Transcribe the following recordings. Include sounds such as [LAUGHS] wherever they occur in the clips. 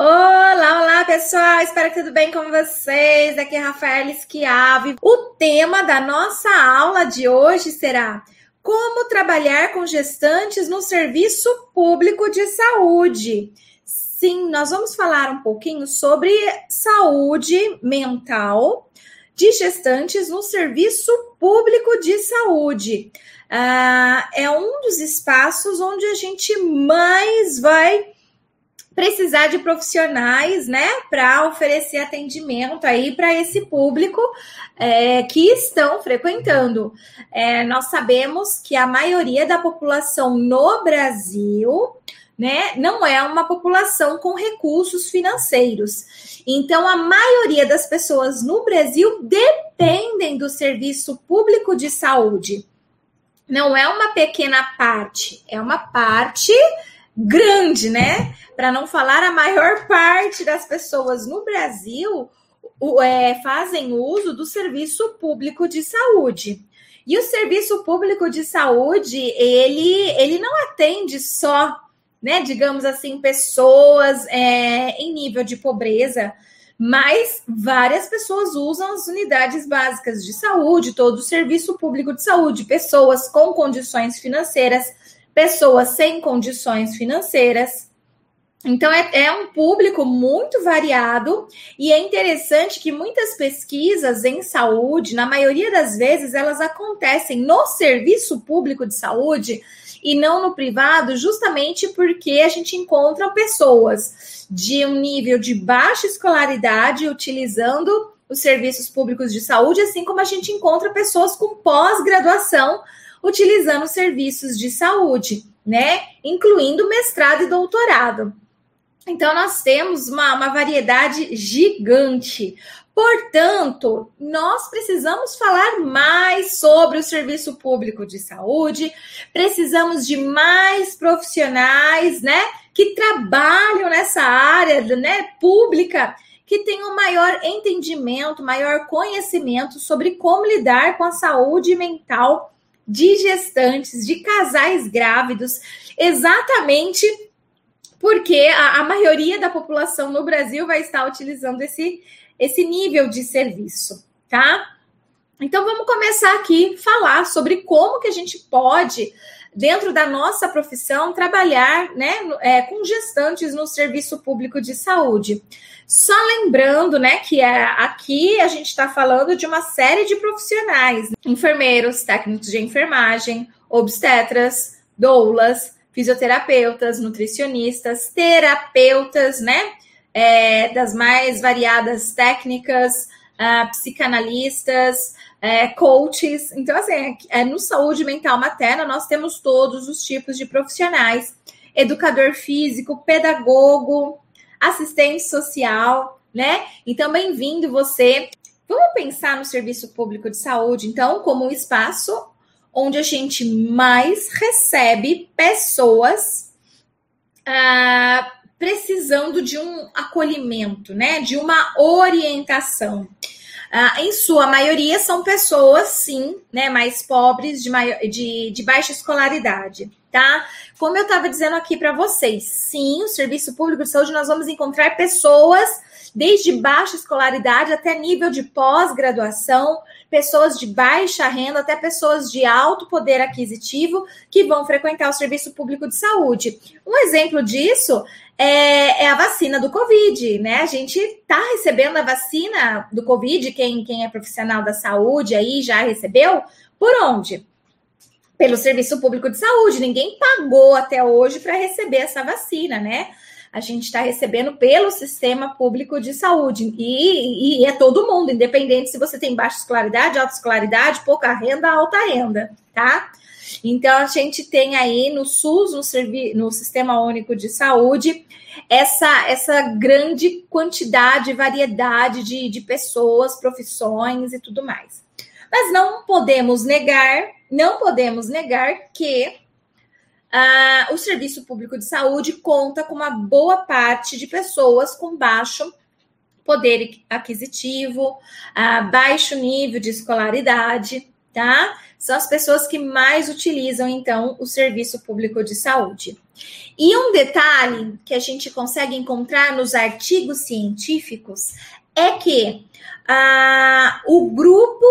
Olá, olá pessoal, espero que tudo bem com vocês. Aqui é Rafael Schiave. O tema da nossa aula de hoje será como trabalhar com gestantes no serviço público de saúde. Sim, nós vamos falar um pouquinho sobre saúde mental de gestantes no serviço público de saúde. Ah, é um dos espaços onde a gente mais vai precisar de profissionais, né, para oferecer atendimento aí para esse público é, que estão frequentando. É, nós sabemos que a maioria da população no Brasil, né, não é uma população com recursos financeiros. Então, a maioria das pessoas no Brasil dependem do serviço público de saúde. Não é uma pequena parte, é uma parte grande, né? Para não falar a maior parte das pessoas no Brasil o, é, fazem uso do serviço público de saúde. E o serviço público de saúde, ele, ele não atende só, né, digamos assim, pessoas é, em nível de pobreza, mas várias pessoas usam as unidades básicas de saúde, todo o serviço público de saúde, pessoas com condições financeiras pessoas sem condições financeiras. Então, é, é, um público muito variado e é interessante que muitas pesquisas em saúde, na maioria das vezes, elas acontecem no serviço público de saúde e não no privado, justamente porque a gente encontra pessoas de um nível de baixa escolaridade utilizando os serviços públicos de saúde, assim como a gente encontra pessoas com pós-graduação utilizando serviços de saúde, né? Incluindo mestrado e doutorado. Então, nós temos uma, uma variedade gigante. Portanto, nós precisamos falar mais sobre o serviço público de saúde, precisamos de mais profissionais, né, que trabalham nessa área, né, pública, que tenham maior entendimento, maior conhecimento sobre como lidar com a saúde mental de gestantes, de casais grávidos, exatamente porque a, a, maioria da população no Brasil vai estar utilizando esse, esse nível de serviço, tá? Então vamos começar aqui falar sobre como que a gente pode, dentro da nossa profissão, trabalhar né, é, com gestantes no serviço público de saúde. Só lembrando, né, que é, aqui a gente está falando de uma série de profissionais: enfermeiros, técnicos de enfermagem, obstetras, doulas, fisioterapeutas, nutricionistas, terapeutas, né, é, das mais variadas técnicas, uh, psicanalistas, é, coaches. Então, assim, é, no saúde mental materna, nós temos todos os tipos de profissionais: educador físico, pedagogo, assistente social, né? Então, bem-vindo você. Vamos pensar no serviço público de saúde, então, como um espaço onde a gente mais recebe pessoas ah, precisando de um acolhimento, né? De uma orientação. Ah, em sua maioria são pessoas, sim, né, mais pobres, de, maior, de, de baixa escolaridade tá? Como eu estava dizendo aqui para vocês, sim, o serviço público de saúde nós vamos encontrar pessoas desde baixa escolaridade até nível de pós-graduação, pessoas de baixa renda até pessoas de alto poder aquisitivo que vão frequentar o serviço público de saúde. Um exemplo disso é, é a vacina do Covid, né? A gente está recebendo a vacina do Covid, quem, quem é profissional da saúde aí já recebeu, por onde? pelo Serviço Público de Saúde. Ninguém pagou até hoje para receber essa vacina, né? A gente está recebendo pelo Sistema Público de Saúde. E, e, é todo mundo, independente se você tem baixa escolaridade, alta escolaridade, pouca renda, alta renda, tá? Então, a gente tem aí no SUS, no, servi no Sistema Único de Saúde, essa, essa grande quantidade, variedade de, de pessoas, profissões e tudo mais. Mas não podemos negar, não podemos negar que ah, o serviço público de saúde conta com uma boa parte de pessoas com baixo poder aquisitivo, ah, baixo nível de escolaridade, tá? São as pessoas que mais utilizam, então, o serviço público de saúde. E um detalhe que a gente consegue encontrar nos artigos científicos é que ah, o grupo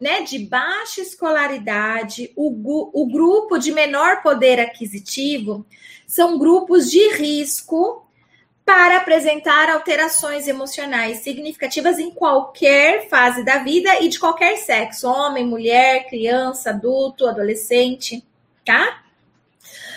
né, de baixa escolaridade, o, o grupo de menor poder aquisitivo, são grupos de risco para apresentar alterações emocionais significativas em qualquer fase da vida e de qualquer sexo, homem, mulher, criança, adulto, adolescente, tá?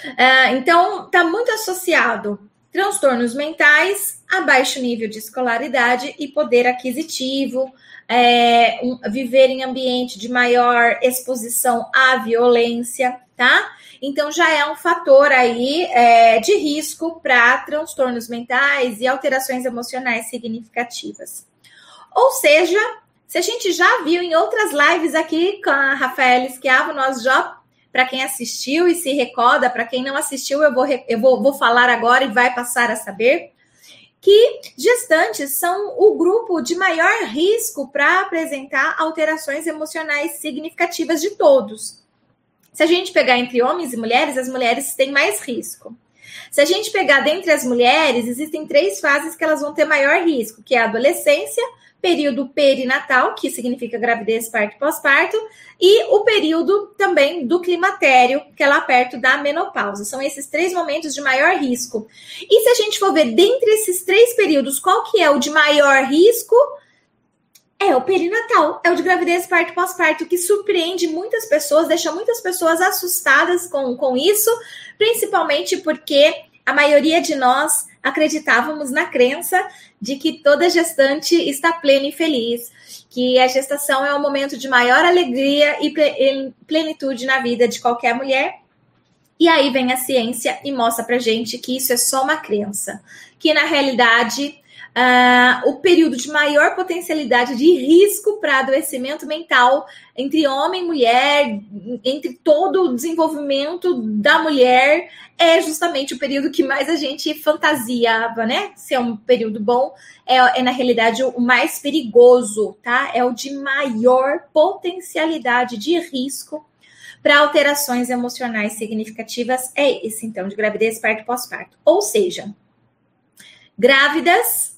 Uh, então, está muito associado transtornos mentais a baixo nível de escolaridade e poder aquisitivo, é, um, viver em ambiente de maior exposição à violência, tá? Então já é um fator aí é, de risco para transtornos mentais e alterações emocionais significativas. Ou seja, se a gente já viu em outras lives aqui com a Rafaela Esquiavo, nós já para quem assistiu e se recorda, para quem não assistiu, eu, vou, eu vou, vou falar agora e vai passar a saber que gestantes são o grupo de maior risco para apresentar alterações emocionais significativas de todos. Se a gente pegar entre homens e mulheres, as mulheres têm mais risco. Se a gente pegar dentre as mulheres, existem três fases que elas vão ter maior risco, que é a adolescência, período perinatal, que significa gravidez, parto e pós-parto, e o período também do climatério, que é lá perto da menopausa. São esses três momentos de maior risco. E se a gente for ver dentre esses três períodos, qual que é o de maior risco? É o perinatal, é o de gravidez, parto e pós-parto, que surpreende muitas pessoas, deixa muitas pessoas assustadas com, com isso, principalmente porque a maioria de nós acreditávamos na crença de que toda gestante está plena e feliz, que a gestação é o momento de maior alegria e plenitude na vida de qualquer mulher. E aí vem a ciência e mostra pra gente que isso é só uma crença, que na realidade Uh, o período de maior potencialidade de risco para adoecimento mental entre homem e mulher, entre todo o desenvolvimento da mulher, é justamente o período que mais a gente fantasiava, né? Se é um período bom, é, é na realidade o mais perigoso, tá? É o de maior potencialidade de risco para alterações emocionais significativas. É esse, então, de gravidez, parto e pós-parto. Ou seja, grávidas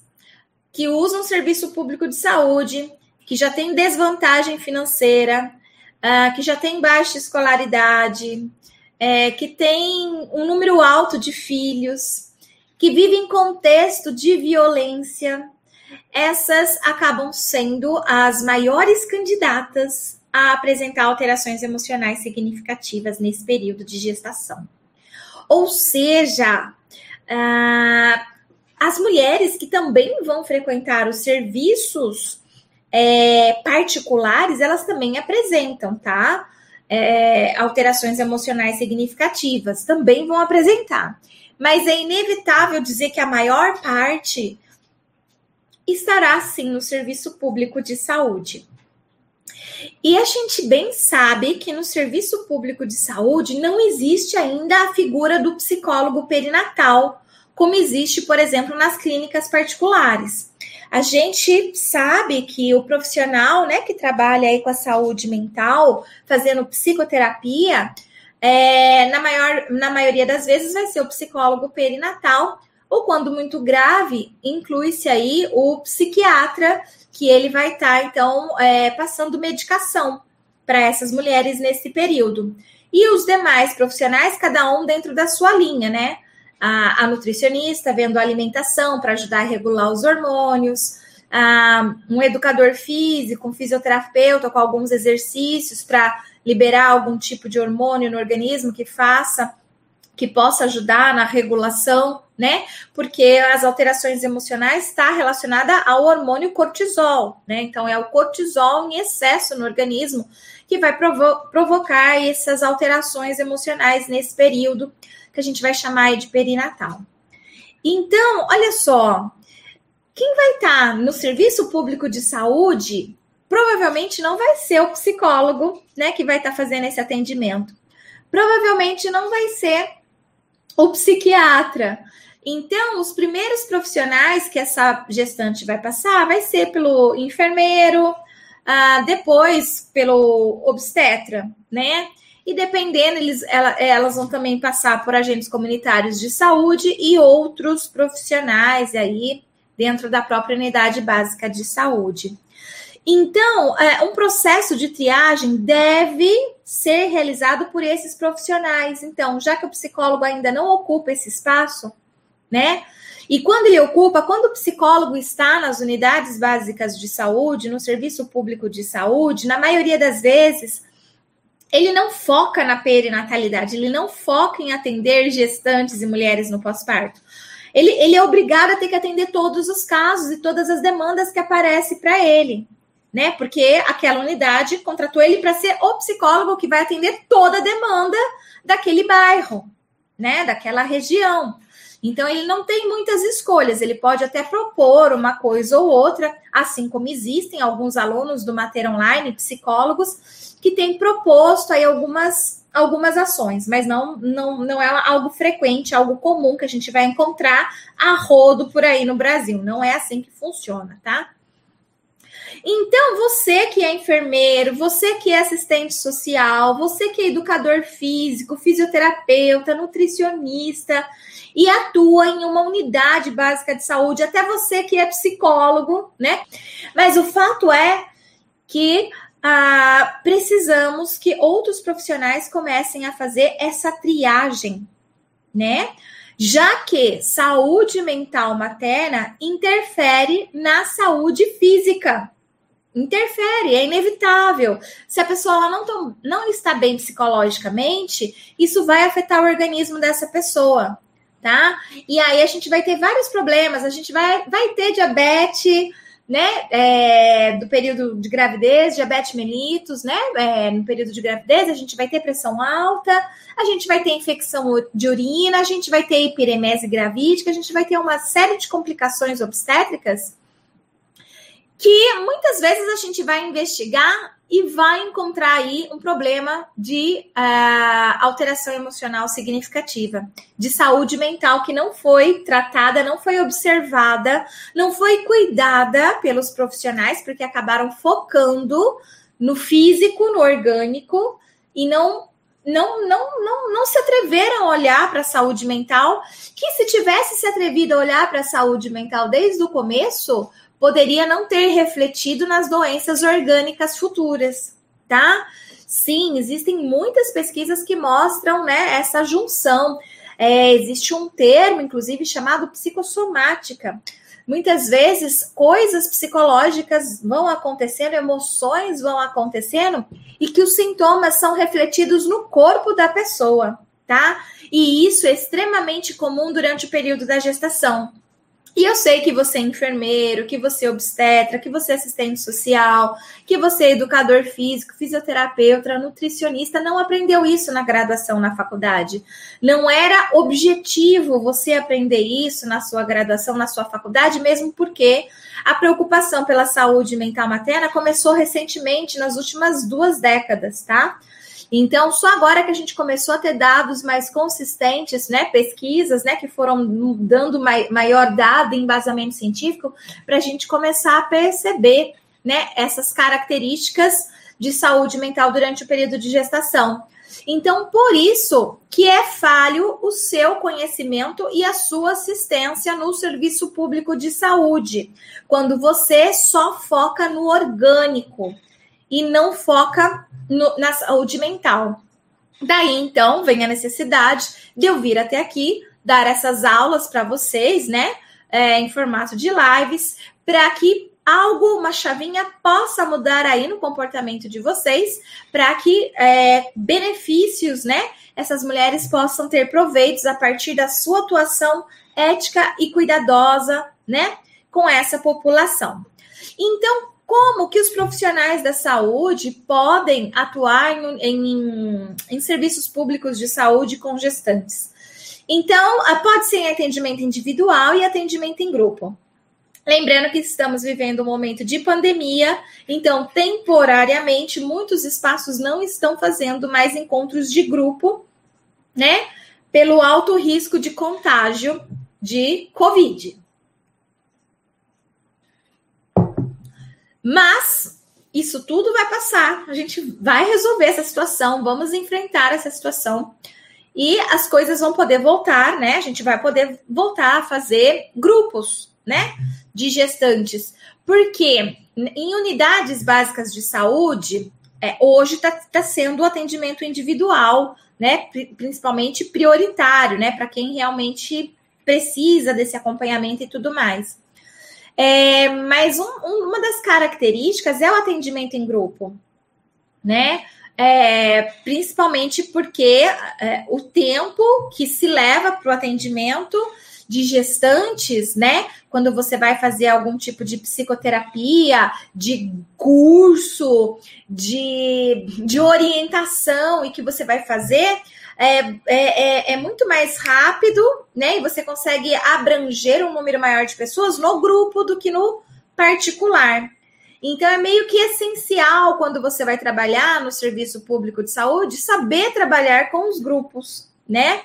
que usam serviço público de saúde, que já tem desvantagem financeira, uh, que já tem baixa escolaridade, é, que tem um número alto de filhos, que vivem em contexto de violência, essas acabam sendo as maiores candidatas a apresentar alterações emocionais significativas nesse período de gestação. Ou seja, uh, as mulheres que também vão frequentar os serviços é, particulares, elas também apresentam, tá? É, alterações emocionais significativas, também vão apresentar. Mas é inevitável dizer que a maior parte estará sim no serviço público de saúde. E a gente bem sabe que no serviço público de saúde não existe ainda a figura do psicólogo perinatal como existe, por exemplo, nas clínicas particulares. A gente sabe que o profissional, né, que trabalha aí com a saúde mental, fazendo psicoterapia, é, na, maior, na maioria das vezes vai ser o psicólogo perinatal, ou quando muito grave, inclui-se aí o psiquiatra, que ele vai estar, tá, então, é, passando medicação para essas mulheres nesse período. E os demais profissionais, cada um dentro da sua linha, né? A, a nutricionista vendo a alimentação para ajudar a regular os hormônios, a, um educador físico, um fisioterapeuta com alguns exercícios para liberar algum tipo de hormônio no organismo que faça, que possa ajudar na regulação, né? Porque as alterações emocionais está relacionada ao hormônio cortisol, né? Então é o cortisol em excesso no organismo que vai provo provocar essas alterações emocionais nesse período que a gente vai chamar de perinatal. Então, olha só, quem vai estar tá no serviço público de saúde provavelmente não vai ser o psicólogo, né, que vai estar tá fazendo esse atendimento. Provavelmente não vai ser o psiquiatra. Então, os primeiros profissionais que essa gestante vai passar vai ser pelo enfermeiro, ah, depois pelo obstetra, né? E dependendo, eles, ela, elas vão também passar por agentes comunitários de saúde e outros profissionais aí dentro da própria unidade básica de saúde. Então, é, um processo de triagem deve ser realizado por esses profissionais. Então, já que o psicólogo ainda não ocupa esse espaço, né? E quando ele ocupa, quando o psicólogo está nas unidades básicas de saúde, no serviço público de saúde, na maioria das vezes, ele não foca na perinatalidade, ele não foca em atender gestantes e mulheres no pós-parto. Ele, ele é obrigado a ter que atender todos os casos e todas as demandas que aparecem para ele né? Porque aquela unidade contratou ele para ser o psicólogo que vai atender toda a demanda daquele bairro, né? Daquela região. Então ele não tem muitas escolhas, ele pode até propor uma coisa ou outra, assim como existem alguns alunos do Mater Online, psicólogos, que têm proposto aí algumas algumas ações, mas não, não, não é algo frequente, algo comum que a gente vai encontrar a rodo por aí no Brasil. Não é assim que funciona, tá? Então, você que é enfermeiro, você que é assistente social, você que é educador físico, fisioterapeuta, nutricionista e atua em uma unidade básica de saúde, até você que é psicólogo, né? Mas o fato é que ah, precisamos que outros profissionais comecem a fazer essa triagem, né? Já que saúde mental materna interfere na saúde física interfere, é inevitável. Se a pessoa não, tão, não está bem psicologicamente, isso vai afetar o organismo dessa pessoa, tá? E aí a gente vai ter vários problemas, a gente vai, vai ter diabetes, né? É, do período de gravidez, diabetes mellitus, né? É, no período de gravidez, a gente vai ter pressão alta, a gente vai ter infecção de urina, a gente vai ter hipiremese gravídica, a gente vai ter uma série de complicações obstétricas que muitas vezes a gente vai investigar e vai encontrar aí um problema de uh, alteração emocional significativa, de saúde mental que não foi tratada, não foi observada, não foi cuidada pelos profissionais, porque acabaram focando no físico, no orgânico e não não, não, não, não se atreveram a olhar para a saúde mental, que se tivesse se atrevido a olhar para a saúde mental desde o começo, poderia não ter refletido nas doenças orgânicas futuras, tá? Sim, existem muitas pesquisas que mostram né, essa junção. É, existe um termo, inclusive, chamado psicossomática. Muitas vezes, coisas psicológicas vão acontecendo, emoções vão acontecendo, e que os sintomas são refletidos no corpo da pessoa, tá? E isso é extremamente comum durante o período da gestação. E eu sei que você é enfermeiro, que você é obstetra, que você é assistente social, que você é educador físico, fisioterapeuta, nutricionista, não aprendeu isso na graduação na faculdade. Não era objetivo você aprender isso na sua graduação, na sua faculdade, mesmo porque a preocupação pela saúde mental materna começou recentemente, nas últimas duas décadas, tá? Então, só agora que a gente começou a ter dados mais consistentes, né, pesquisas, né, que foram dando maior dado e embasamento científico, para a gente começar a perceber, né, essas características de saúde mental durante o período de gestação. Então, por isso que é falho o seu conhecimento e a sua assistência no serviço público de saúde, quando você só foca no orgânico e não foca no, na saúde mental. Daí, então, vem a necessidade de eu vir até aqui, dar essas aulas para vocês, né, é, em formato de lives, para que algo, uma chavinha possa mudar aí no comportamento de vocês, para que é, benefícios, né, essas mulheres possam ter proveitos a partir da sua atuação ética e cuidadosa, né, com essa população. Então, como que os profissionais da saúde podem atuar em, em, em serviços públicos de saúde com gestantes? Então, pode ser em atendimento individual e atendimento em grupo. Lembrando que estamos vivendo um momento de pandemia, então, temporariamente, muitos espaços não estão fazendo mais encontros de grupo, né? Pelo alto risco de contágio de Covid. Mas isso tudo vai passar, a gente vai resolver essa situação, vamos enfrentar essa situação e as coisas vão poder voltar, né? A gente vai poder voltar a fazer grupos, né? De gestantes. Porque em unidades básicas de saúde, é, hoje está tá sendo o atendimento individual, né? Principalmente prioritário, né? Para quem realmente precisa desse acompanhamento e tudo mais. É, mas um, um, uma das características é o atendimento em grupo, né? É, principalmente porque é, o tempo que se leva para o atendimento de gestantes, né? Quando você vai fazer algum tipo de psicoterapia, de curso, de, de orientação e que você vai fazer, é, é, é, é, muito mais rápido, né? E você consegue abranger um número maior de pessoas no grupo do que no particular. Então, é meio que essencial quando você vai trabalhar no serviço público de saúde saber trabalhar com os grupos, né?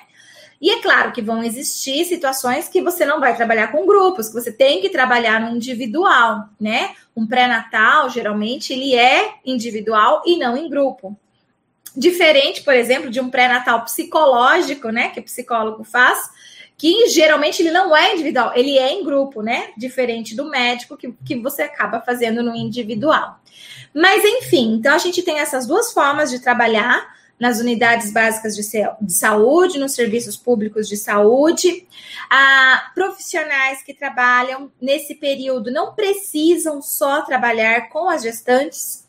E é claro que vão existir situações que você não vai trabalhar com grupos, que você tem que trabalhar no individual, né? Um pré-natal, geralmente, ele é individual e não em grupo. Diferente, por exemplo, de um pré-natal psicológico, né, que o psicólogo faz, que geralmente ele não é individual, ele é em grupo, né? Diferente do médico que, que você acaba fazendo no individual. Mas enfim, então a gente tem essas duas formas de trabalhar nas unidades básicas de, de saúde, nos serviços públicos de saúde. Ah, profissionais que trabalham nesse período não precisam só trabalhar com as gestantes,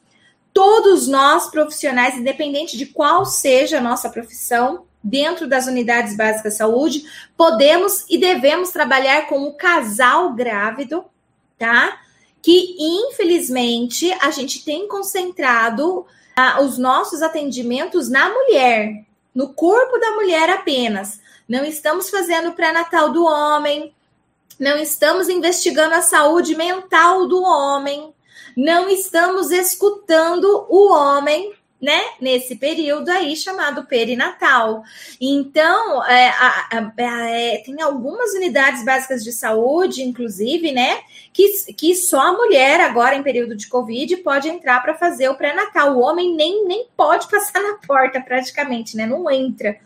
todos nós profissionais, independente de qual seja a nossa profissão, dentro das unidades básicas de saúde, podemos e devemos trabalhar com o casal grávido, tá? Que infelizmente a gente tem concentrado ah, os nossos atendimentos na mulher, no corpo da mulher apenas. Não estamos fazendo pré-natal do homem, não estamos investigando a saúde mental do homem, não estamos escutando o homem né, nesse período aí chamado perinatal. Então, é, a, a, a, é, tem algumas unidades básicas de saúde, inclusive, né, que, que só a mulher, agora em período de Covid, pode entrar para fazer o pré-natal. O homem nem, nem pode passar na porta, praticamente, né, não entra.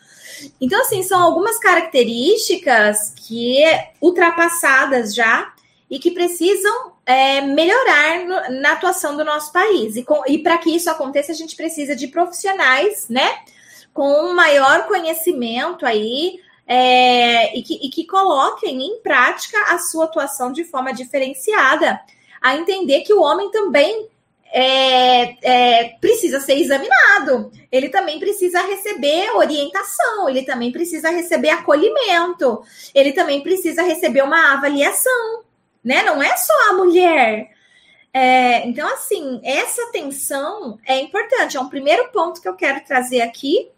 Então, assim, são algumas características que ultrapassadas já e que precisam é, melhorar no, na atuação do nosso país. E, e para que isso aconteça, a gente precisa de profissionais, né? Com um maior conhecimento aí é, e, que, e que coloquem em prática a sua atuação de forma diferenciada, a entender que o homem também é, é, precisa ser examinado, ele também precisa receber orientação, ele também precisa receber acolhimento, ele também precisa receber uma avaliação né? Não é só a mulher. É, então, assim, essa atenção é importante. É um primeiro ponto que eu quero trazer aqui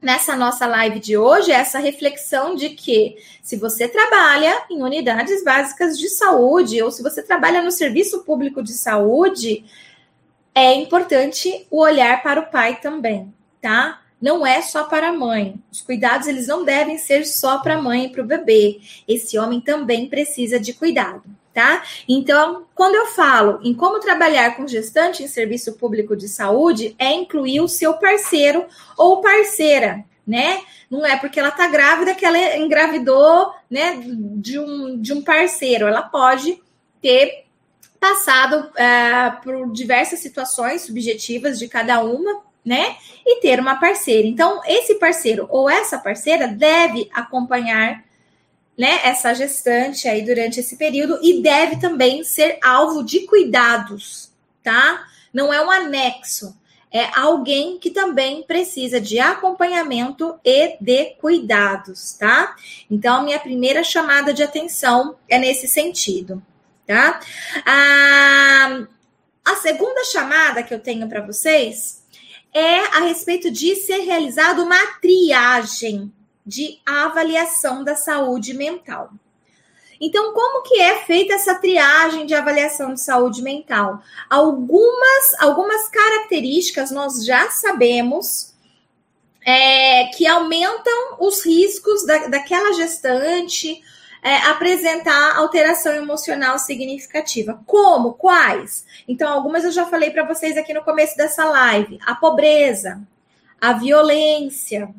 nessa nossa live de hoje, é essa reflexão de que se você trabalha em unidades básicas de saúde ou se você trabalha no serviço público de saúde, é importante o olhar para o pai também, tá? Não é só para a mãe. Os cuidados eles não devem ser só para a mãe e para o bebê. Esse homem também precisa de cuidado, tá? Então, quando eu falo em como trabalhar com gestante em serviço público de saúde, é incluir o seu parceiro ou parceira, né? Não é porque ela está grávida que ela engravidou, né, de um, de um parceiro. Ela pode ter passado uh, por diversas situações subjetivas de cada uma, né? E ter uma parceira. Então, esse parceiro ou essa parceira deve acompanhar né, essa gestante aí durante esse período e deve também ser alvo de cuidados, tá? Não é um anexo, é alguém que também precisa de acompanhamento e de cuidados, tá? Então, minha primeira chamada de atenção é nesse sentido, tá? A, a segunda chamada que eu tenho para vocês é a respeito de ser realizada uma triagem de avaliação da saúde mental. Então, como que é feita essa triagem de avaliação de saúde mental? Algumas, algumas características nós já sabemos é, que aumentam os riscos da, daquela gestante é, apresentar alteração emocional significativa. Como? Quais? Então, algumas eu já falei para vocês aqui no começo dessa live: a pobreza, a violência,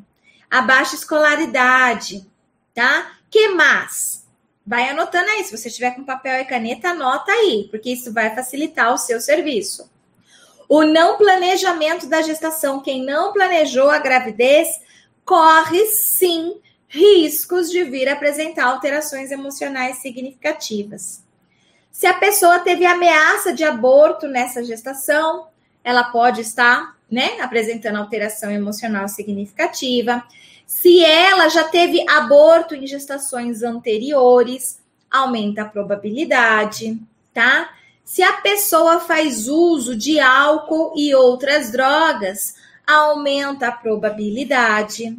a baixa escolaridade, tá? Que mais? Vai anotando aí. Se você tiver com papel e caneta, anota aí, porque isso vai facilitar o seu serviço. O não planejamento da gestação. Quem não planejou a gravidez corre sim riscos de vir apresentar alterações emocionais significativas. Se a pessoa teve ameaça de aborto nessa gestação, ela pode estar, né, apresentando alteração emocional significativa. Se ela já teve aborto em gestações anteriores, aumenta a probabilidade, tá? Se a pessoa faz uso de álcool e outras drogas, aumenta a probabilidade,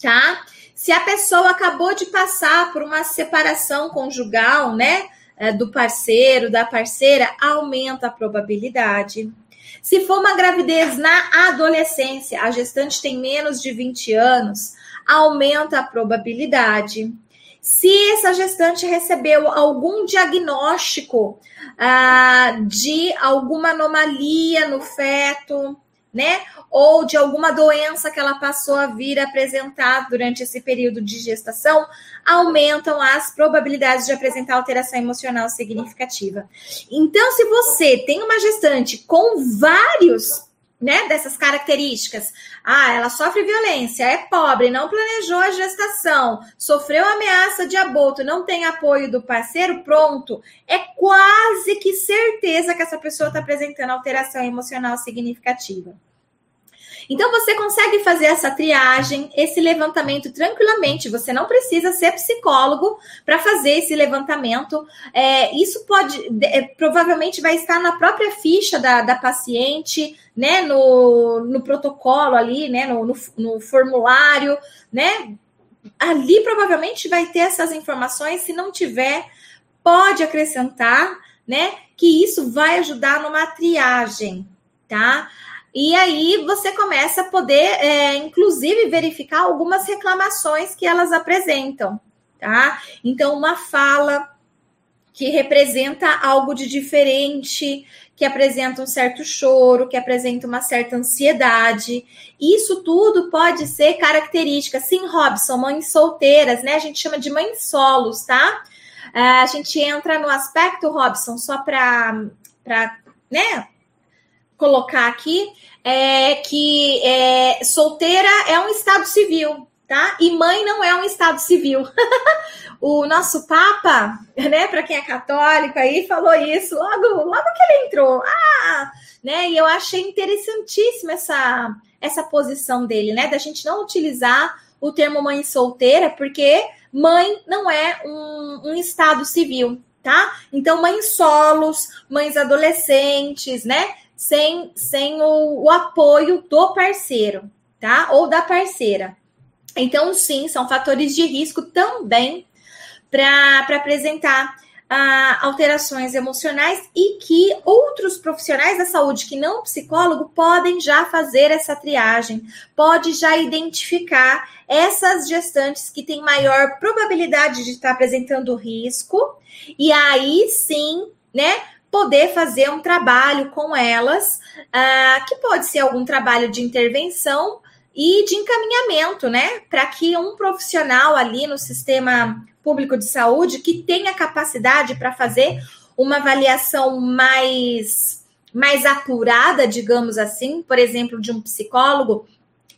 tá? Se a pessoa acabou de passar por uma separação conjugal, né, é, do parceiro, da parceira, aumenta a probabilidade. Se for uma gravidez na adolescência, a gestante tem menos de 20 anos, aumenta a probabilidade. Se essa gestante recebeu algum diagnóstico ah, de alguma anomalia no feto, né? Ou de alguma doença que ela passou a vir apresentar durante esse período de gestação, aumentam as probabilidades de apresentar alteração emocional significativa. Então, se você tem uma gestante com vários né, dessas características. Ah, ela sofre violência, é pobre, não planejou a gestação, sofreu ameaça de aborto, não tem apoio do parceiro, pronto. É quase que certeza que essa pessoa está apresentando alteração emocional significativa. Então você consegue fazer essa triagem, esse levantamento tranquilamente. Você não precisa ser psicólogo para fazer esse levantamento. É, isso pode, é, provavelmente, vai estar na própria ficha da, da paciente, né? No, no protocolo ali, né? No, no, no formulário, né? Ali provavelmente vai ter essas informações. Se não tiver, pode acrescentar, né? Que isso vai ajudar numa triagem, tá? E aí você começa a poder, é, inclusive, verificar algumas reclamações que elas apresentam, tá? Então, uma fala que representa algo de diferente, que apresenta um certo choro, que apresenta uma certa ansiedade. Isso tudo pode ser característica. Sim, Robson, mães solteiras, né? A gente chama de mães solos, tá? É, a gente entra no aspecto, Robson, só para, né, colocar aqui é que é, solteira é um estado civil, tá? E mãe não é um estado civil. [LAUGHS] o nosso Papa, né, para quem é católico aí, falou isso logo, logo que ele entrou. Ah, né? E eu achei interessantíssima essa essa posição dele, né, da gente não utilizar o termo mãe solteira, porque mãe não é um, um estado civil, tá? Então, mães solos, mães adolescentes, né? Sem, sem o, o apoio do parceiro, tá? Ou da parceira. Então, sim, são fatores de risco também para apresentar ah, alterações emocionais e que outros profissionais da saúde, que não psicólogo, podem já fazer essa triagem, pode já identificar essas gestantes que têm maior probabilidade de estar apresentando risco, e aí sim, né, poder fazer um trabalho com elas, uh, que pode ser algum trabalho de intervenção e de encaminhamento, né? Para que um profissional ali no sistema público de saúde que tenha capacidade para fazer uma avaliação mais, mais apurada, digamos assim, por exemplo, de um psicólogo,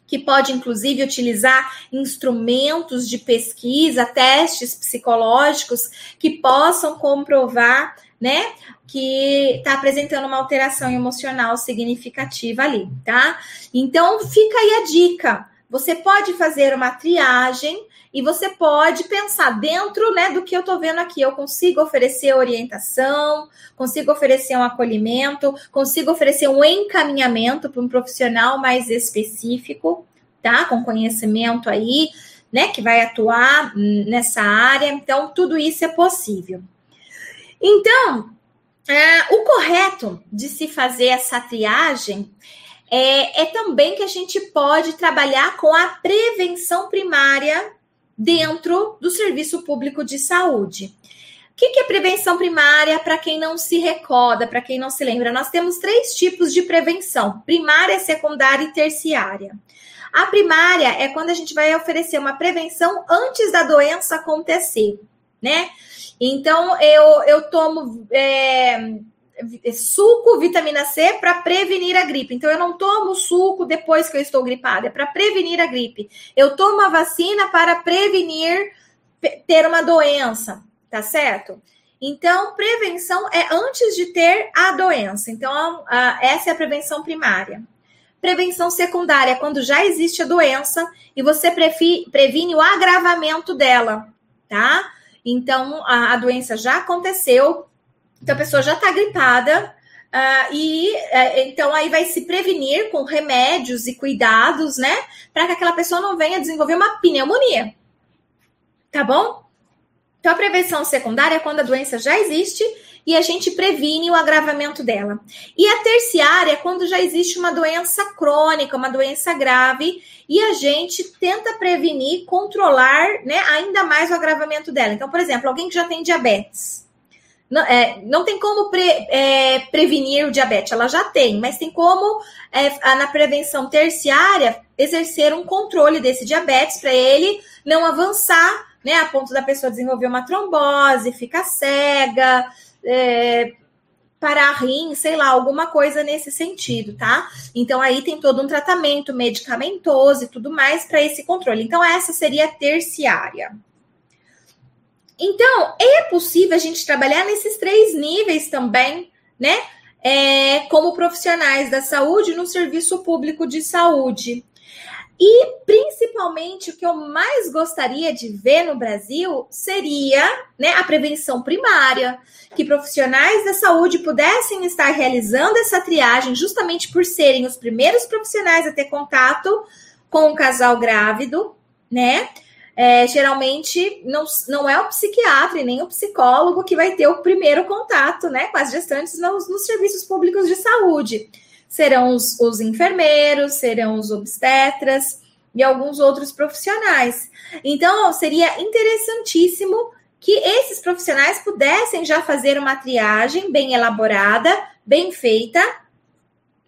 que pode inclusive utilizar instrumentos de pesquisa, testes psicológicos que possam comprovar né? Que está apresentando uma alteração emocional significativa ali, tá? Então, fica aí a dica. Você pode fazer uma triagem e você pode pensar dentro né, do que eu estou vendo aqui. Eu consigo oferecer orientação, consigo oferecer um acolhimento, consigo oferecer um encaminhamento para um profissional mais específico, tá? Com conhecimento aí, né? Que vai atuar nessa área. Então, tudo isso é possível. Então, é, o correto de se fazer essa triagem é, é também que a gente pode trabalhar com a prevenção primária dentro do serviço público de saúde. O que é prevenção primária para quem não se recorda, para quem não se lembra? Nós temos três tipos de prevenção: primária, secundária e terciária. A primária é quando a gente vai oferecer uma prevenção antes da doença acontecer, né? Então, eu, eu tomo é, suco, vitamina C, para prevenir a gripe. Então, eu não tomo suco depois que eu estou gripada, é para prevenir a gripe. Eu tomo a vacina para prevenir ter uma doença, tá certo? Então, prevenção é antes de ter a doença. Então, essa é a prevenção primária. Prevenção secundária, quando já existe a doença e você previne o agravamento dela, tá? Então, a, a doença já aconteceu, então a pessoa já está gripada, uh, e uh, então aí vai se prevenir com remédios e cuidados, né? Para que aquela pessoa não venha desenvolver uma pneumonia. Tá bom? Então, a prevenção secundária é quando a doença já existe e a gente previne o agravamento dela. E a terciária é quando já existe uma doença crônica, uma doença grave, e a gente tenta prevenir, controlar né, ainda mais o agravamento dela. Então, por exemplo, alguém que já tem diabetes. Não, é, não tem como pre, é, prevenir o diabetes, ela já tem, mas tem como, é, na prevenção terciária, exercer um controle desse diabetes para ele não avançar né, a ponto da pessoa desenvolver uma trombose, ficar cega, é, para rim, sei lá, alguma coisa nesse sentido, tá? Então aí tem todo um tratamento medicamentoso e tudo mais para esse controle. Então essa seria terciária. Então é possível a gente trabalhar nesses três níveis também, né? É, como profissionais da saúde no serviço público de saúde. E principalmente o que eu mais gostaria de ver no Brasil seria né, a prevenção primária, que profissionais da saúde pudessem estar realizando essa triagem justamente por serem os primeiros profissionais a ter contato com o casal grávido, né? É, geralmente não, não é o psiquiatra e nem o psicólogo que vai ter o primeiro contato né, com as gestantes nos, nos serviços públicos de saúde serão os, os enfermeiros, serão os obstetras e alguns outros profissionais. Então, seria interessantíssimo que esses profissionais pudessem já fazer uma triagem bem elaborada, bem feita,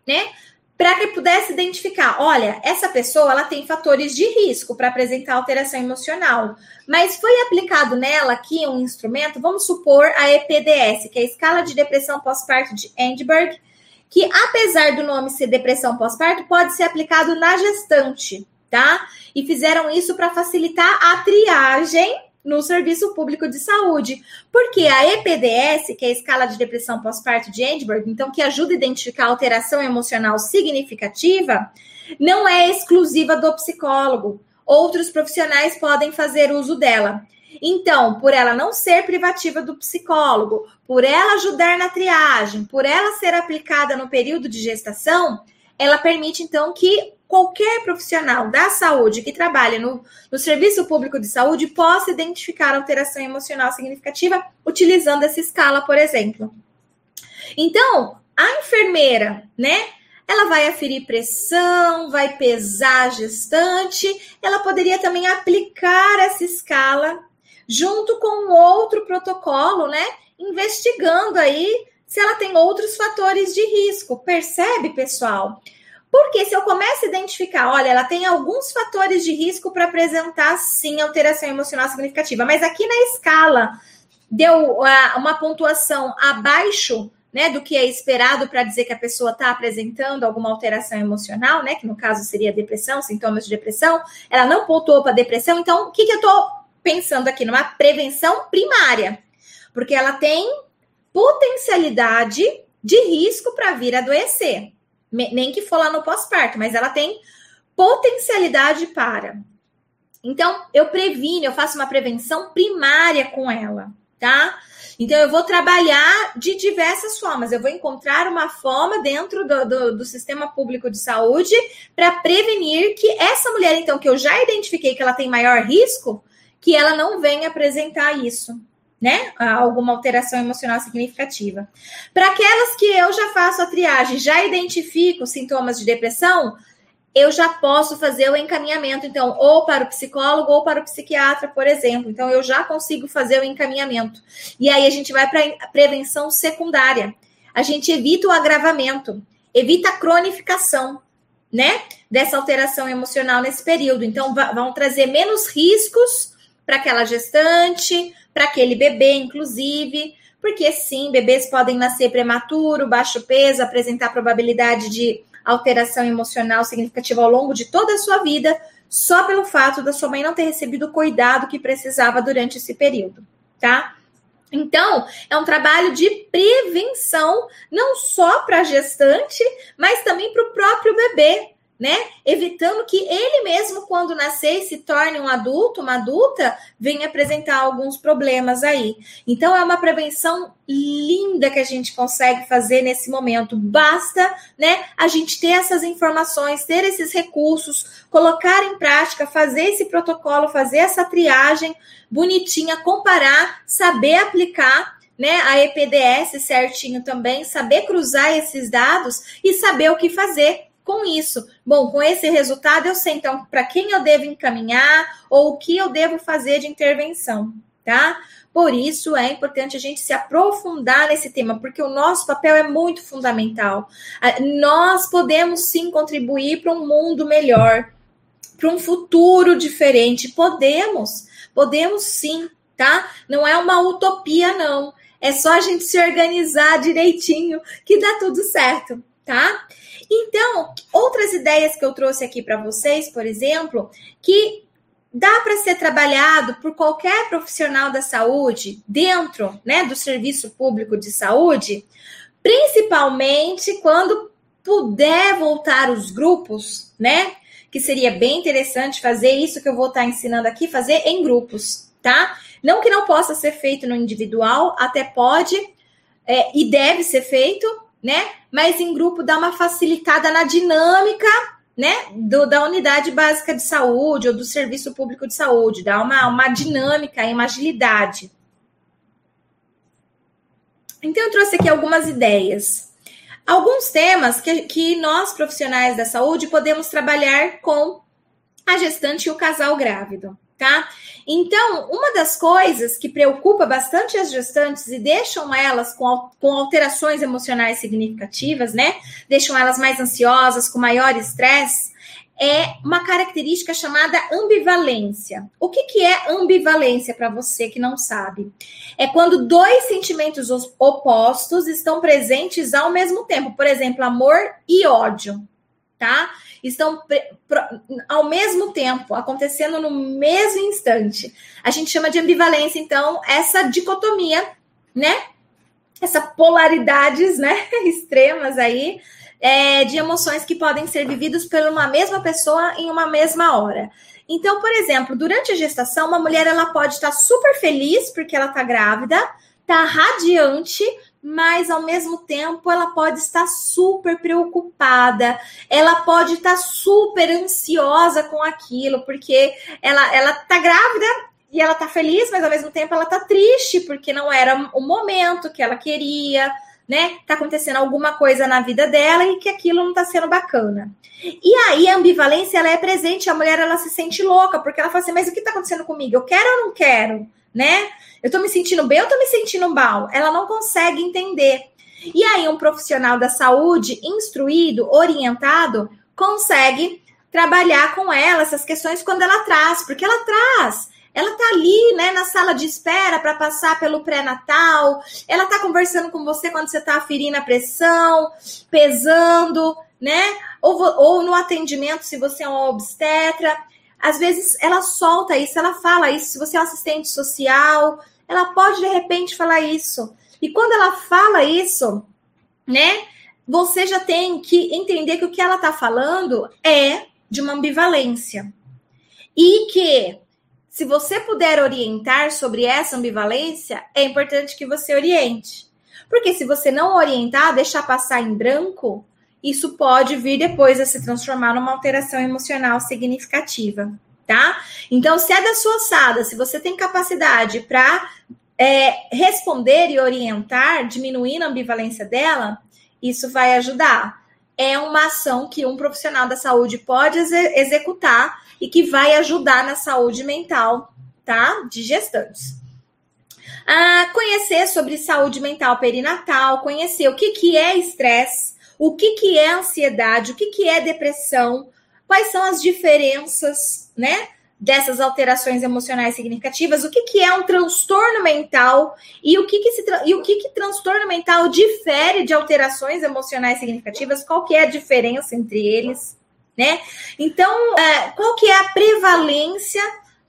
né? Para que pudesse identificar, olha, essa pessoa ela tem fatores de risco para apresentar alteração emocional, mas foi aplicado nela aqui um instrumento, vamos supor a EPDS, que é a escala de depressão pós-parto de Edinburgh, que apesar do nome ser depressão pós-parto, pode ser aplicado na gestante, tá? E fizeram isso para facilitar a triagem no serviço público de saúde. Porque a EPDS, que é a escala de depressão pós-parto de Edinburgh, então que ajuda a identificar alteração emocional significativa, não é exclusiva do psicólogo. Outros profissionais podem fazer uso dela. Então, por ela não ser privativa do psicólogo, por ela ajudar na triagem, por ela ser aplicada no período de gestação, ela permite então que qualquer profissional da saúde que trabalhe no, no serviço público de saúde possa identificar alteração emocional significativa utilizando essa escala, por exemplo. Então, a enfermeira, né? Ela vai aferir pressão, vai pesar a gestante, ela poderia também aplicar essa escala junto com um outro protocolo, né? Investigando aí se ela tem outros fatores de risco. Percebe, pessoal? Porque se eu começo a identificar, olha, ela tem alguns fatores de risco para apresentar sim alteração emocional significativa, mas aqui na escala deu uh, uma pontuação abaixo né, do que é esperado para dizer que a pessoa está apresentando alguma alteração emocional, né, que no caso seria depressão, sintomas de depressão, ela não pontuou para depressão, então o que, que eu estou pensando aqui numa prevenção primária, porque ela tem potencialidade de risco para vir adoecer, nem que for lá no pós-parto, mas ela tem potencialidade para. Então, eu previno, eu faço uma prevenção primária com ela, tá? Então, eu vou trabalhar de diversas formas. Eu vou encontrar uma forma dentro do, do, do sistema público de saúde para prevenir que essa mulher, então, que eu já identifiquei que ela tem maior risco, que ela não venha apresentar isso, né? Alguma alteração emocional significativa. Para aquelas que eu já faço a triagem, já identifico sintomas de depressão, eu já posso fazer o encaminhamento, então, ou para o psicólogo ou para o psiquiatra, por exemplo. Então, eu já consigo fazer o encaminhamento. E aí a gente vai para a prevenção secundária. A gente evita o agravamento, evita a cronificação, né? Dessa alteração emocional nesse período. Então, vão trazer menos riscos para aquela gestante, para aquele bebê, inclusive. Porque sim, bebês podem nascer prematuro, baixo peso, apresentar probabilidade de alteração emocional significativa ao longo de toda a sua vida, só pelo fato da sua mãe não ter recebido o cuidado que precisava durante esse período, tá? Então, é um trabalho de prevenção, não só para a gestante, mas também para o próprio bebê, né? Evitando que ele mesmo, quando nascer e se torne um adulto, uma adulta, venha apresentar alguns problemas aí. Então, é uma prevenção linda que a gente consegue fazer nesse momento. Basta, né, a gente ter essas informações, ter esses recursos, colocar em prática, fazer esse protocolo, fazer essa triagem bonitinha, comparar, saber aplicar né, a EPDS certinho também, saber cruzar esses dados e saber o que fazer com isso. Bom, com esse resultado, eu sei então para quem eu devo encaminhar ou o que eu devo fazer de intervenção, tá? Por isso é importante a gente se aprofundar nesse tema, porque o nosso papel é muito fundamental. Nós podemos sim contribuir para um mundo melhor, para um futuro diferente. Podemos, podemos sim, tá? Não é uma utopia, não. É só a gente se organizar direitinho que dá tudo certo, tá? Então, outras ideias que eu trouxe aqui para vocês, por exemplo, que dá para ser trabalhado por qualquer profissional da saúde dentro, né, do serviço público de saúde, principalmente quando puder voltar os grupos, né? Que seria bem interessante fazer isso que eu vou estar ensinando aqui, fazer em grupos, tá? Não que não possa ser feito no individual, até pode é, e deve ser feito, né? Mas em grupo dá uma facilitada na dinâmica, né? Do, da unidade básica de saúde ou do serviço público de saúde, dá uma, uma dinâmica e uma agilidade. Então, eu trouxe aqui algumas ideias. Alguns temas que, que nós, profissionais da saúde, podemos trabalhar com a gestante e o casal grávido tá? Então, uma das coisas que preocupa bastante as gestantes e deixam elas com, com alterações emocionais significativas, né? Deixam elas mais ansiosas, com maior estresse, é uma característica chamada ambivalência. O que, que é ambivalência para você que não sabe? É quando dois sentimentos opostos estão presentes ao mesmo tempo. Por exemplo, amor e ódio, tá? Estão ao mesmo tempo, acontecendo no mesmo instante. A gente chama de ambivalência, então, essa dicotomia, né? Essa polaridades, né? [LAUGHS] Extremas aí, é, de emoções que podem ser vividas por uma mesma pessoa em uma mesma hora. Então, por exemplo, durante a gestação, uma mulher ela pode estar super feliz porque ela está grávida, tá radiante, mas ao mesmo tempo ela pode estar super preocupada, ela pode estar super ansiosa com aquilo, porque ela ela tá grávida e ela tá feliz, mas ao mesmo tempo ela tá triste porque não era o momento que ela queria, né? Tá acontecendo alguma coisa na vida dela e que aquilo não tá sendo bacana. E aí a ambivalência ela é presente, a mulher ela se sente louca, porque ela fala assim: "Mas o que tá acontecendo comigo? Eu quero ou não quero?", né? Eu tô me sentindo bem ou tô me sentindo mal? Ela não consegue entender. E aí, um profissional da saúde, instruído, orientado, consegue trabalhar com ela essas questões quando ela traz, porque ela traz. Ela tá ali, né, na sala de espera para passar pelo pré-natal. Ela tá conversando com você quando você tá aferindo a pressão, pesando, né? Ou, ou no atendimento, se você é um obstetra. Às vezes ela solta isso, ela fala isso. Se você é assistente social, ela pode de repente falar isso. E quando ela fala isso, né, você já tem que entender que o que ela está falando é de uma ambivalência. E que, se você puder orientar sobre essa ambivalência, é importante que você oriente. Porque se você não orientar, deixar passar em branco, isso pode vir depois a se transformar numa alteração emocional significativa tá? Então, se é da sua assada, se você tem capacidade para é, responder e orientar, diminuindo a ambivalência dela, isso vai ajudar. é uma ação que um profissional da saúde pode ex executar e que vai ajudar na saúde mental, tá? De gestantes. Ah, conhecer sobre saúde mental perinatal, conhecer o que, que é estresse, o que, que é ansiedade, o que, que é depressão, quais são as diferenças, né? Dessas alterações emocionais significativas, o que, que é um transtorno mental e o que, que se e o que, que transtorno mental difere de alterações emocionais significativas, qual que é a diferença entre eles, né? Então, é, qual que é a prevalência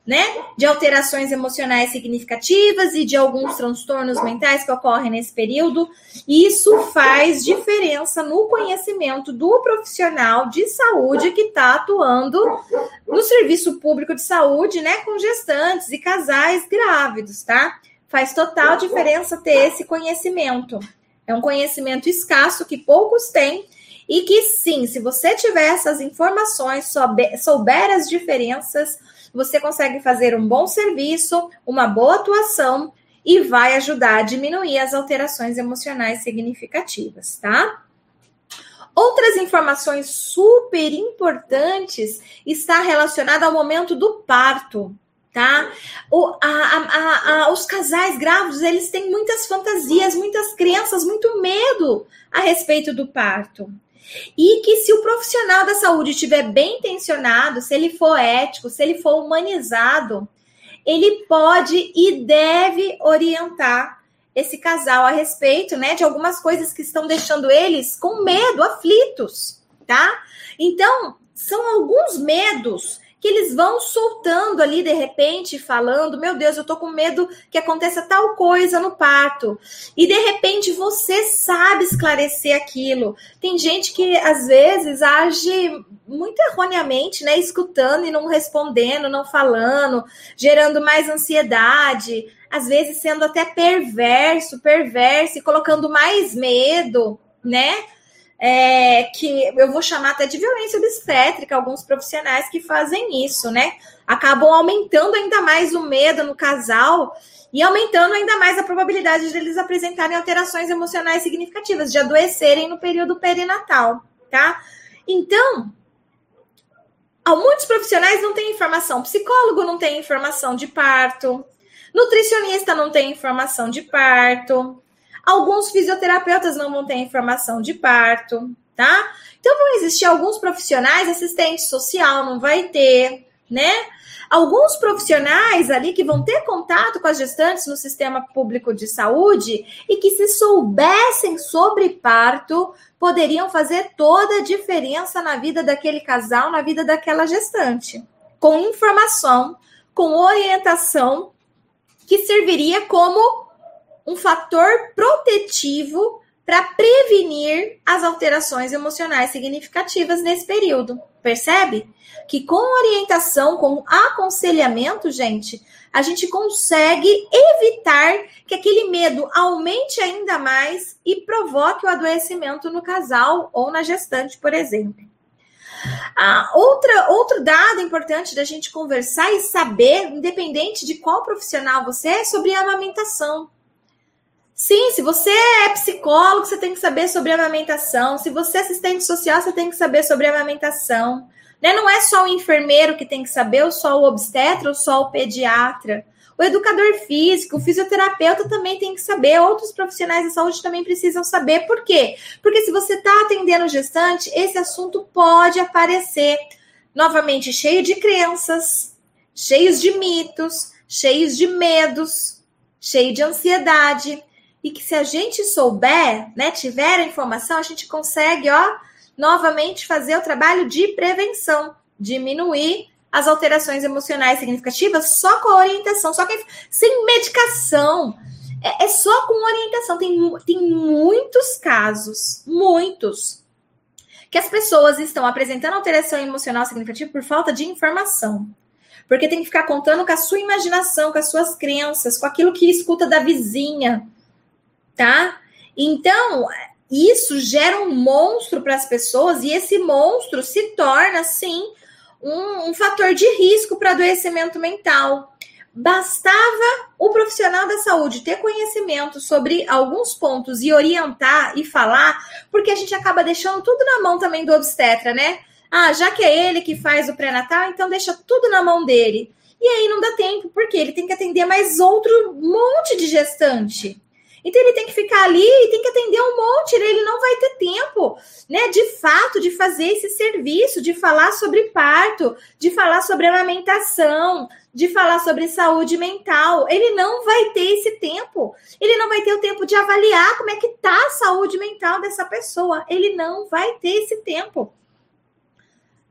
né, de alterações emocionais significativas e de alguns transtornos mentais que ocorrem nesse período. Isso faz diferença no conhecimento do profissional de saúde que está atuando no serviço público de saúde, né, com gestantes e casais grávidos, tá? Faz total diferença ter esse conhecimento. É um conhecimento escasso que poucos têm e que sim, se você tiver essas informações, souber, souber as diferenças, você consegue fazer um bom serviço, uma boa atuação e vai ajudar a diminuir as alterações emocionais significativas, tá? Outras informações super importantes está relacionada ao momento do parto, tá? O, a, a, a, os casais grávidos, eles têm muitas fantasias, muitas crenças, muito medo a respeito do parto. E que se o profissional da saúde estiver bem intencionado, se ele for ético, se ele for humanizado, ele pode e deve orientar esse casal a respeito, né, de algumas coisas que estão deixando eles com medo, aflitos, tá? Então, são alguns medos que eles vão soltando ali de repente, falando: Meu Deus, eu tô com medo que aconteça tal coisa no parto. E de repente você sabe esclarecer aquilo. Tem gente que às vezes age muito erroneamente, né? Escutando e não respondendo, não falando, gerando mais ansiedade, às vezes sendo até perverso, perverso e colocando mais medo, né? É, que eu vou chamar até de violência obstétrica, alguns profissionais que fazem isso, né? Acabam aumentando ainda mais o medo no casal e aumentando ainda mais a probabilidade de eles apresentarem alterações emocionais significativas, de adoecerem no período perinatal, tá? Então, muitos profissionais não têm informação, psicólogo não tem informação de parto, nutricionista não tem informação de parto, Alguns fisioterapeutas não vão ter informação de parto, tá? Então vão existir alguns profissionais, assistente social não vai ter, né? Alguns profissionais ali que vão ter contato com as gestantes no sistema público de saúde e que, se soubessem sobre parto, poderiam fazer toda a diferença na vida daquele casal, na vida daquela gestante, com informação, com orientação que serviria como um fator protetivo para prevenir as alterações emocionais significativas nesse período. Percebe? Que com orientação, com aconselhamento, gente, a gente consegue evitar que aquele medo aumente ainda mais e provoque o adoecimento no casal ou na gestante, por exemplo. Ah, outra, outro dado importante da gente conversar e saber, independente de qual profissional você é, sobre a amamentação. Sim, se você é psicólogo, você tem que saber sobre amamentação. Se você é assistente social, você tem que saber sobre amamentação. Né? Não é só o enfermeiro que tem que saber, ou só o obstetra, ou só o pediatra. O educador físico, o fisioterapeuta também tem que saber, outros profissionais de saúde também precisam saber. Por quê? Porque se você está atendendo gestante, esse assunto pode aparecer novamente cheio de crenças, cheios de mitos, cheios de medos, cheio de ansiedade e que se a gente souber, né, tiver a informação, a gente consegue, ó, novamente fazer o trabalho de prevenção, diminuir as alterações emocionais significativas só com orientação, só que sem medicação. É, é só com orientação. Tem, tem muitos casos, muitos, que as pessoas estão apresentando alteração emocional significativa por falta de informação. Porque tem que ficar contando com a sua imaginação, com as suas crenças, com aquilo que escuta da vizinha, tá? Então, isso gera um monstro para as pessoas e esse monstro se torna, sim, um, um fator de risco para adoecimento mental. Bastava o profissional da saúde ter conhecimento sobre alguns pontos e orientar e falar, porque a gente acaba deixando tudo na mão também do obstetra, né? Ah, já que é ele que faz o pré-natal, então deixa tudo na mão dele. E aí não dá tempo, porque ele tem que atender mais outro monte de gestante. Então ele tem que ficar ali e tem que atender um monte, ele não vai ter tempo, né, de fato, de fazer esse serviço, de falar sobre parto, de falar sobre amamentação, de falar sobre saúde mental. Ele não vai ter esse tempo. Ele não vai ter o tempo de avaliar como é que tá a saúde mental dessa pessoa. Ele não vai ter esse tempo.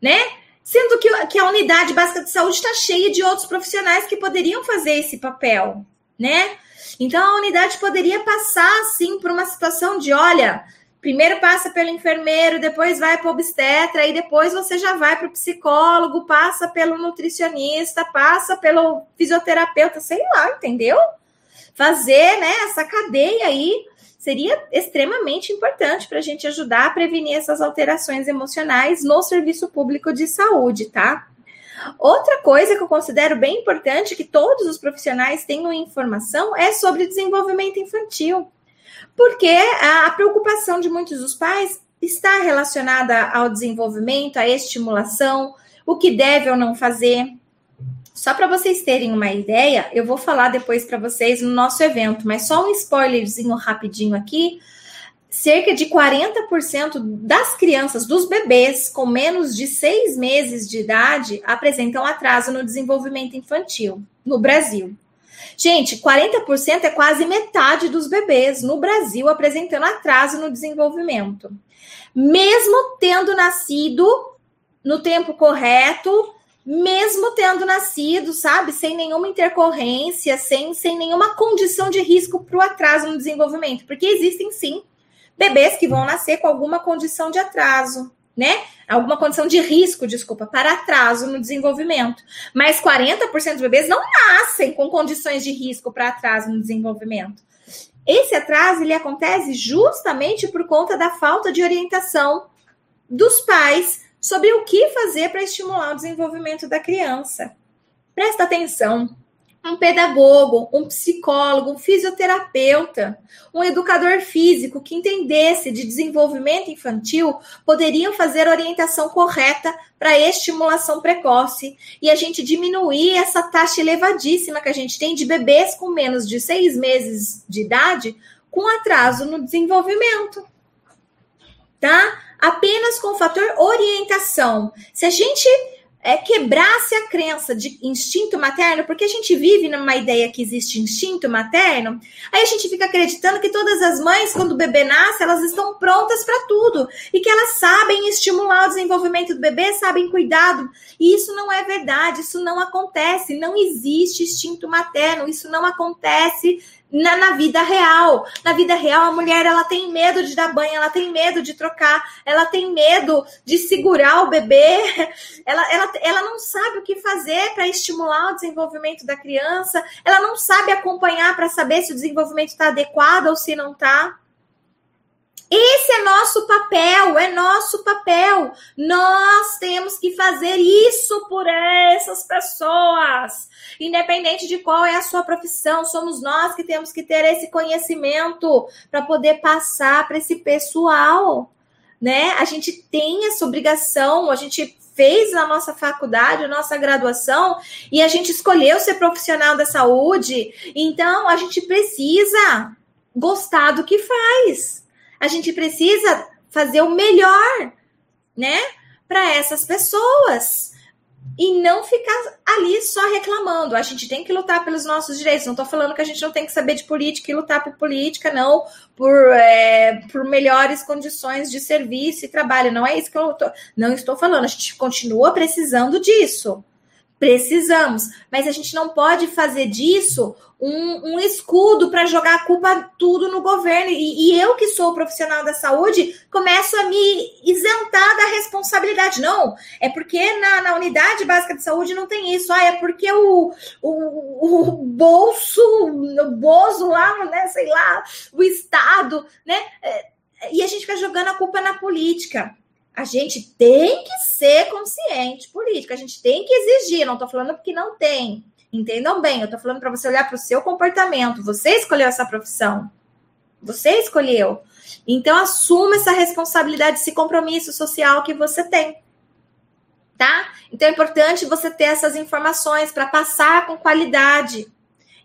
Né? Sendo que, que a unidade básica de saúde está cheia de outros profissionais que poderiam fazer esse papel, né? Então a unidade poderia passar assim por uma situação de, olha, primeiro passa pelo enfermeiro, depois vai para o obstetra, e depois você já vai para o psicólogo, passa pelo nutricionista, passa pelo fisioterapeuta, sei lá, entendeu? Fazer né, essa cadeia aí seria extremamente importante para a gente ajudar a prevenir essas alterações emocionais no serviço público de saúde, tá? Outra coisa que eu considero bem importante que todos os profissionais tenham informação é sobre desenvolvimento infantil. Porque a preocupação de muitos dos pais está relacionada ao desenvolvimento, à estimulação, o que deve ou não fazer. Só para vocês terem uma ideia, eu vou falar depois para vocês no nosso evento, mas só um spoilerzinho rapidinho aqui cerca de 40% das crianças, dos bebês com menos de seis meses de idade, apresentam atraso no desenvolvimento infantil no Brasil. Gente, 40% é quase metade dos bebês no Brasil apresentando atraso no desenvolvimento. Mesmo tendo nascido no tempo correto, mesmo tendo nascido, sabe, sem nenhuma intercorrência, sem, sem nenhuma condição de risco para o atraso no desenvolvimento, porque existem sim bebês que vão nascer com alguma condição de atraso, né? Alguma condição de risco, desculpa, para atraso no desenvolvimento. Mas 40% dos bebês não nascem com condições de risco para atraso no desenvolvimento. Esse atraso ele acontece justamente por conta da falta de orientação dos pais sobre o que fazer para estimular o desenvolvimento da criança. Presta atenção um pedagogo, um psicólogo, um fisioterapeuta, um educador físico que entendesse de desenvolvimento infantil poderiam fazer orientação correta para estimulação precoce e a gente diminuir essa taxa elevadíssima que a gente tem de bebês com menos de seis meses de idade com atraso no desenvolvimento. Tá? Apenas com o fator orientação. Se a gente é, quebrasse a crença de instinto materno, porque a gente vive numa ideia que existe instinto materno, aí a gente fica acreditando que todas as mães, quando o bebê nasce, elas estão prontas para tudo e que elas sabem estimular o desenvolvimento do bebê, sabem cuidado. E isso não é verdade, isso não acontece, não existe instinto materno, isso não acontece na, na, vida real. Na vida real, a mulher ela tem medo de dar banho, ela tem medo de trocar, ela tem medo de segurar o bebê, ela, ela, ela não sabe o que fazer para estimular o desenvolvimento da criança, ela não sabe acompanhar para saber se o desenvolvimento está adequado ou se não está. Esse é nosso papel, é nosso papel. Nós temos que fazer isso por essas pessoas. Independente de qual é a sua profissão, somos nós que temos que ter esse conhecimento para poder passar para esse pessoal, né? A gente tem essa obrigação, a gente fez na nossa faculdade, nossa graduação, e a gente escolheu ser profissional da saúde, então a gente precisa gostar do que faz a gente precisa fazer o melhor, né, para essas pessoas e não ficar ali só reclamando. A gente tem que lutar pelos nossos direitos. Não estou falando que a gente não tem que saber de política e lutar por política, não, por, é, por melhores condições de serviço e trabalho. Não é isso que eu tô, não estou falando. A gente continua precisando disso. Precisamos, mas a gente não pode fazer disso um, um escudo para jogar a culpa tudo no governo. E, e, eu, que sou profissional da saúde, começo a me isentar da responsabilidade. Não, é porque na, na unidade básica de saúde não tem isso. Ah, é porque o, o, o bolso, o Bozo lá, né, sei lá, o Estado, né? É, e a gente fica jogando a culpa na política a gente tem que ser consciente político, a gente tem que exigir, não estou falando porque não tem. Entendam bem, eu tô falando para você olhar para o seu comportamento. Você escolheu essa profissão. Você escolheu. Então assuma essa responsabilidade, esse compromisso social que você tem. Tá? Então é importante você ter essas informações para passar com qualidade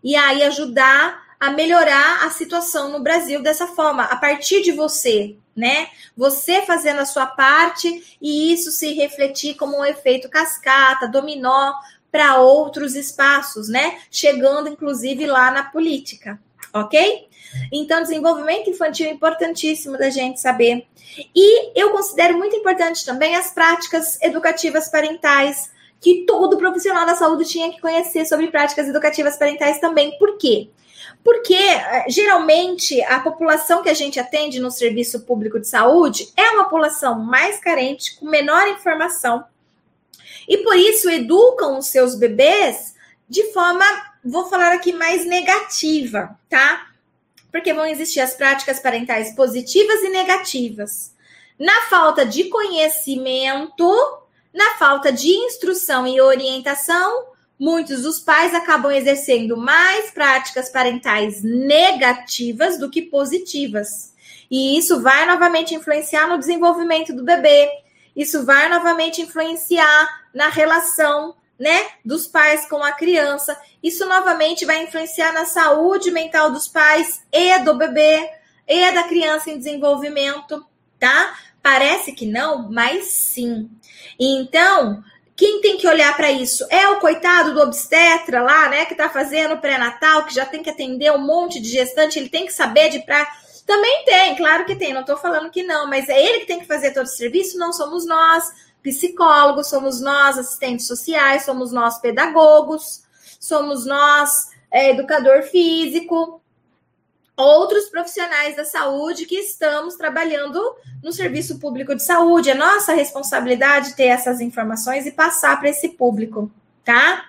e aí ajudar a melhorar a situação no Brasil dessa forma, a partir de você, né? Você fazendo a sua parte e isso se refletir como um efeito cascata, dominó para outros espaços, né? Chegando inclusive lá na política, ok? Então, desenvolvimento infantil é importantíssimo da gente saber. E eu considero muito importante também as práticas educativas parentais, que todo profissional da saúde tinha que conhecer sobre práticas educativas parentais também. Por quê? Eh, geralmente a população que a gente atende no serviço público de saúde é uma população mais carente, com menor informação, e por isso educam os seus bebês de forma, vou falar aqui, mais negativa, tá? Porque vão existir as práticas parentais positivas e negativas. Na falta de conhecimento, na falta de instrução e orientação, muitos dos pais acabam exercendo mais práticas parentais negativas do que positivas. E isso vai novamente influenciar no desenvolvimento do bebê. Isso vai novamente influenciar na relação, né, dos pais com a criança. Isso novamente vai influenciar na saúde mental dos pais e do bebê e da criança em desenvolvimento, tá? Parece que não, mas sim. Então, quem tem que olhar para isso? É o coitado do obstetra lá, né, que está fazendo pré-natal, que já tem que atender um monte de gestante, ele tem que saber de pra. Também tem, claro que tem, não estou falando que não, mas é ele que tem que fazer todo o serviço, não somos nós, psicólogos, somos nós, assistentes sociais, somos nós, pedagogos, somos nós, é, educador físico, outros profissionais da saúde que estamos trabalhando no serviço público de saúde. É nossa responsabilidade ter essas informações e passar para esse público, tá?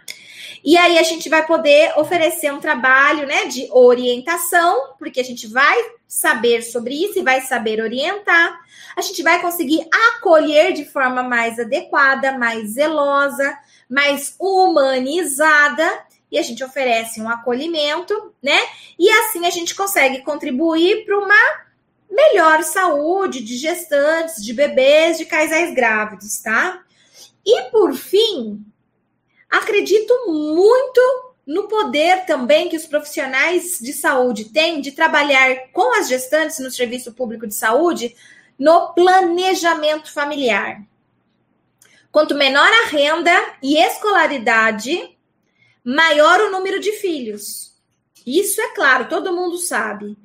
E aí a gente vai poder oferecer um trabalho, né, de orientação, porque a gente vai saber sobre isso e vai saber orientar. A gente vai conseguir acolher de forma mais adequada, mais zelosa, mais humanizada e a gente oferece um acolhimento, né? E assim a gente consegue contribuir para uma melhor saúde de gestantes, de bebês, de casais grávidos, tá? E por fim, acredito muito no poder também que os profissionais de saúde têm de trabalhar com as gestantes no serviço público de saúde no planejamento familiar. Quanto menor a renda e escolaridade, maior o número de filhos. Isso é claro, todo mundo sabe,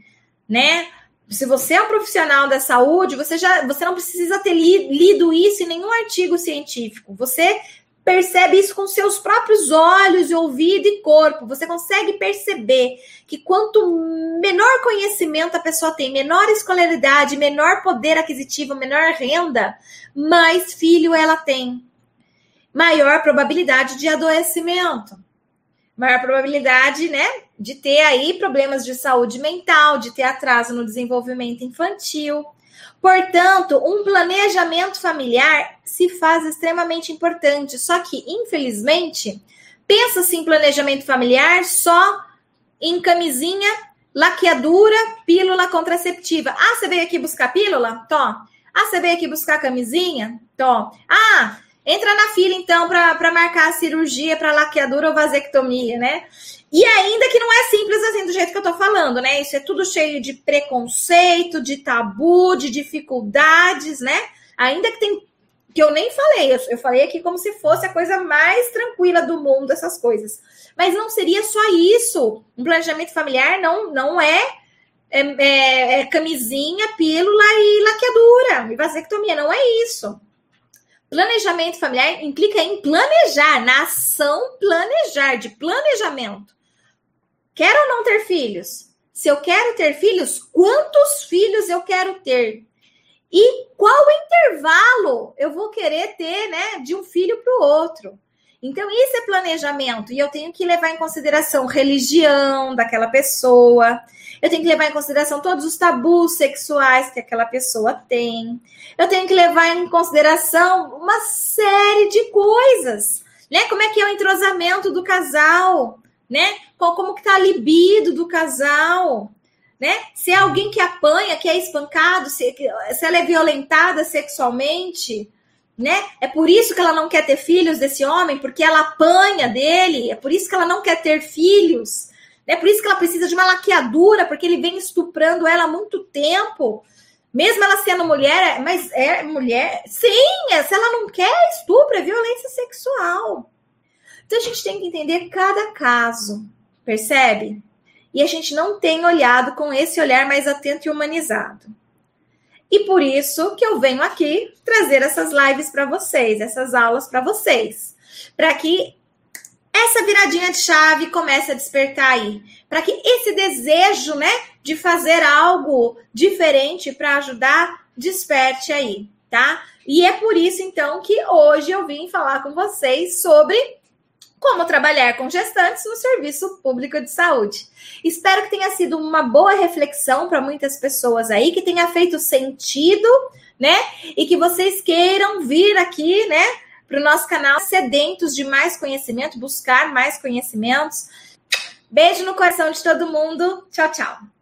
né? Se você é um profissional da saúde, você já você não precisa ter li, lido isso em nenhum artigo científico. Você percebe isso com seus próprios olhos, ouvido e corpo. Você consegue perceber que quanto menor conhecimento a pessoa tem, menor escolaridade, menor poder aquisitivo, menor renda, mais filho ela tem. Maior probabilidade de adoecimento maior probabilidade, né, de ter aí problemas de saúde mental, de ter atraso no desenvolvimento infantil. Portanto, um planejamento familiar se faz extremamente importante. Só que, infelizmente, pensa-se em planejamento familiar só em camisinha, laqueadura, pílula contraceptiva. Ah, você veio aqui buscar pílula? Tó. Ah, você veio aqui buscar camisinha? Tó. Ah, Entra na fila, então, para marcar a cirurgia para laqueadura ou vasectomia, né? E ainda que não é simples assim, do jeito que eu tô falando, né? Isso é tudo cheio de preconceito, de tabu, de dificuldades, né? Ainda que tem. Que eu nem falei, eu, falei aqui como se fosse a coisa mais tranquila do mundo, essas coisas. Mas não seria só isso. Um planejamento familiar não, não é, é, é, é camisinha, pílula e laqueadura, e vasectomia, não é isso. Planejamento familiar implica em planejar, na ação planejar, de planejamento. Quero ou não ter filhos? Se eu quero ter filhos, quantos filhos eu quero ter? E qual intervalo eu vou querer ter, né, de um filho para o outro? Então, isso é planejamento. E eu tenho que levar em consideração religião daquela pessoa, eu tenho que levar em consideração todos os tabus sexuais que aquela pessoa tem. Eu tenho que levar em consideração uma série de coisas. né? Como é que é o entrosamento do casal, né? Como que tá a libido do casal, né? Se é alguém que apanha, que é espancado, se, se ela é violentada sexualmente, né? É por isso que ela não quer ter filhos desse homem, porque ela apanha dele, é por isso que ela não quer ter filhos, é por isso que ela precisa de uma laqueadura, porque ele vem estuprando ela há muito tempo. Mesmo ela sendo mulher, mas é mulher. Sim, é, se ela não quer estupro, é violência sexual. Então a gente tem que entender cada caso, percebe? E a gente não tem olhado com esse olhar mais atento e humanizado. E por isso que eu venho aqui trazer essas lives para vocês, essas aulas para vocês, para que essa viradinha de chave comece a despertar aí, para que esse desejo, né, de fazer algo diferente para ajudar desperte aí, tá? E é por isso então que hoje eu vim falar com vocês sobre como trabalhar com gestantes no serviço público de saúde. Espero que tenha sido uma boa reflexão para muitas pessoas aí, que tenha feito sentido, né? E que vocês queiram vir aqui, né, para o nosso canal sedentos de mais conhecimento, buscar mais conhecimentos. Beijo no coração de todo mundo. Tchau, tchau.